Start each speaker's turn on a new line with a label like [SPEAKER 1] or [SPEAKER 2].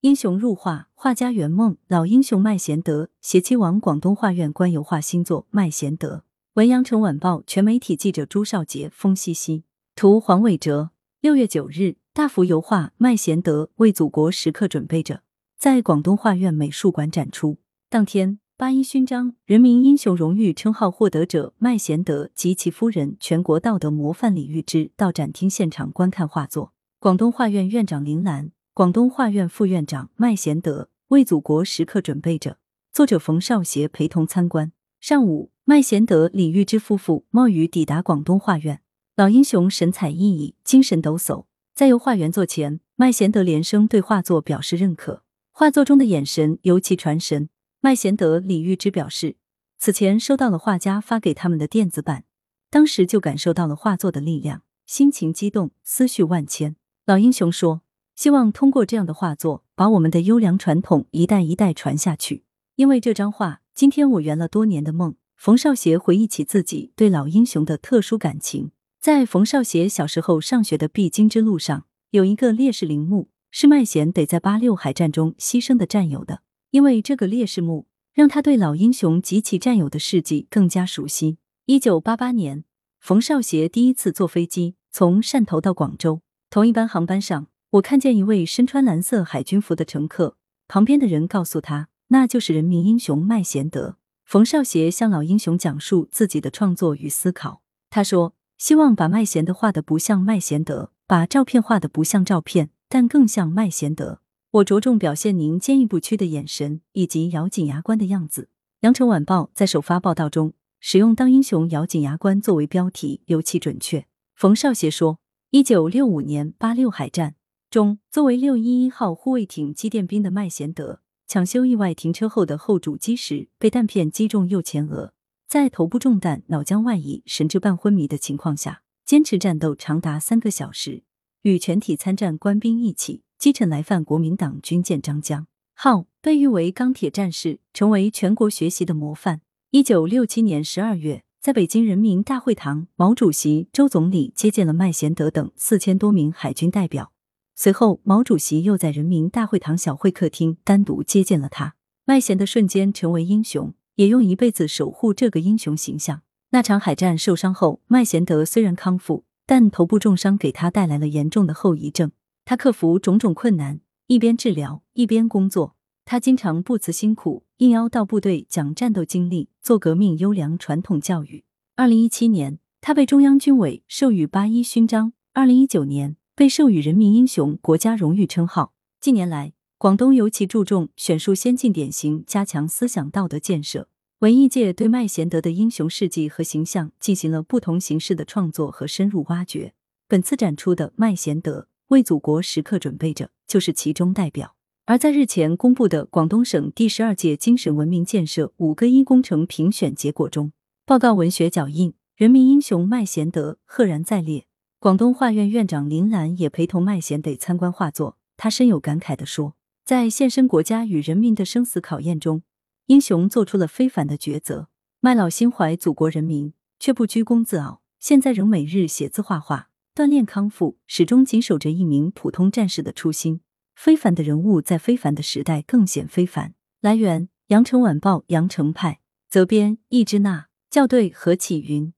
[SPEAKER 1] 英雄入画，画家圆梦，老英雄麦贤德携妻往广东画院观油画新作《麦贤德》。文阳城晚报全媒体记者朱少杰、封西西，图黄伟哲。六月九日，大幅油画《麦贤德》为祖国时刻准备着，在广东画院美术馆展出。当天，八一勋章、人民英雄荣誉称号获得者麦贤德及其夫人、全国道德模范李玉芝到展厅现场观看画作。广东画院院长林兰。广东画院副院长麦贤德为祖国时刻准备着，作者冯少协陪同参观。上午，麦贤德、李玉芝夫妇冒雨抵达广东画院，老英雄神采奕奕，精神抖擞。在油画原作前，麦贤德连声对画作表示认可，画作中的眼神尤其传神。麦贤德、李玉芝表示，此前收到了画家发给他们的电子版，当时就感受到了画作的力量，心情激动，思绪万千。老英雄说。希望通过这样的画作，把我们的优良传统一代一代传下去。因为这张画，今天我圆了多年的梦。冯少协回忆起自己对老英雄的特殊感情，在冯少协小时候上学的必经之路上，有一个烈士陵墓，是麦贤得在八六海战中牺牲的战友的。因为这个烈士墓，让他对老英雄及其战友的事迹更加熟悉。一九八八年，冯少协第一次坐飞机从汕头到广州，同一班航班上。我看见一位身穿蓝色海军服的乘客，旁边的人告诉他，那就是人民英雄麦贤德。冯少协向老英雄讲述自己的创作与思考。他说：“希望把麦贤德画的不像麦贤德，把照片画的不像照片，但更像麦贤德。我着重表现您坚毅不屈的眼神以及咬紧牙关的样子。”羊城晚报在首发报道中使用“当英雄咬紧牙关”作为标题，尤其准确。冯少协说：“一九六五年八六海战。”中，作为六一一号护卫艇机电兵的麦贤德，抢修意外停车后的后主机时，被弹片击中右前额，在头部中弹、脑浆外溢、神志半昏迷的情况下，坚持战斗长达三个小时，与全体参战官兵一起击沉来犯国民党军舰张江号，被誉为钢铁战士，成为全国学习的模范。一九六七年十二月，在北京人民大会堂，毛主席、周总理接见了麦贤德等四千多名海军代表。随后，毛主席又在人民大会堂小会客厅单独接见了他。麦贤的瞬间成为英雄，也用一辈子守护这个英雄形象。那场海战受伤后，麦贤德虽然康复，但头部重伤给他带来了严重的后遗症。他克服种种困难，一边治疗一边工作。他经常不辞辛苦，应邀到部队讲战斗经历，做革命优良传统教育。二零一七年，他被中央军委授予八一勋章。二零一九年。被授予人民英雄国家荣誉称号。近年来，广东尤其注重选树先进典型，加强思想道德建设。文艺界对麦贤德的英雄事迹和形象进行了不同形式的创作和深入挖掘。本次展出的《麦贤德为祖国时刻准备着》就是其中代表。而在日前公布的广东省第十二届精神文明建设五个一工程评选结果中，报告文学脚印，人民英雄麦贤德赫然在列。广东画院院长林兰也陪同麦贤德参观画作，他深有感慨地说：“在献身国家与人民的生死考验中，英雄做出了非凡的抉择。麦老心怀祖国人民，却不居功自傲，现在仍每日写字画画，锻炼康复，始终紧守着一名普通战士的初心。非凡的人物在非凡的时代更显非凡。”来源：羊城晚报羊城派，责编：易之娜，校对：何启云。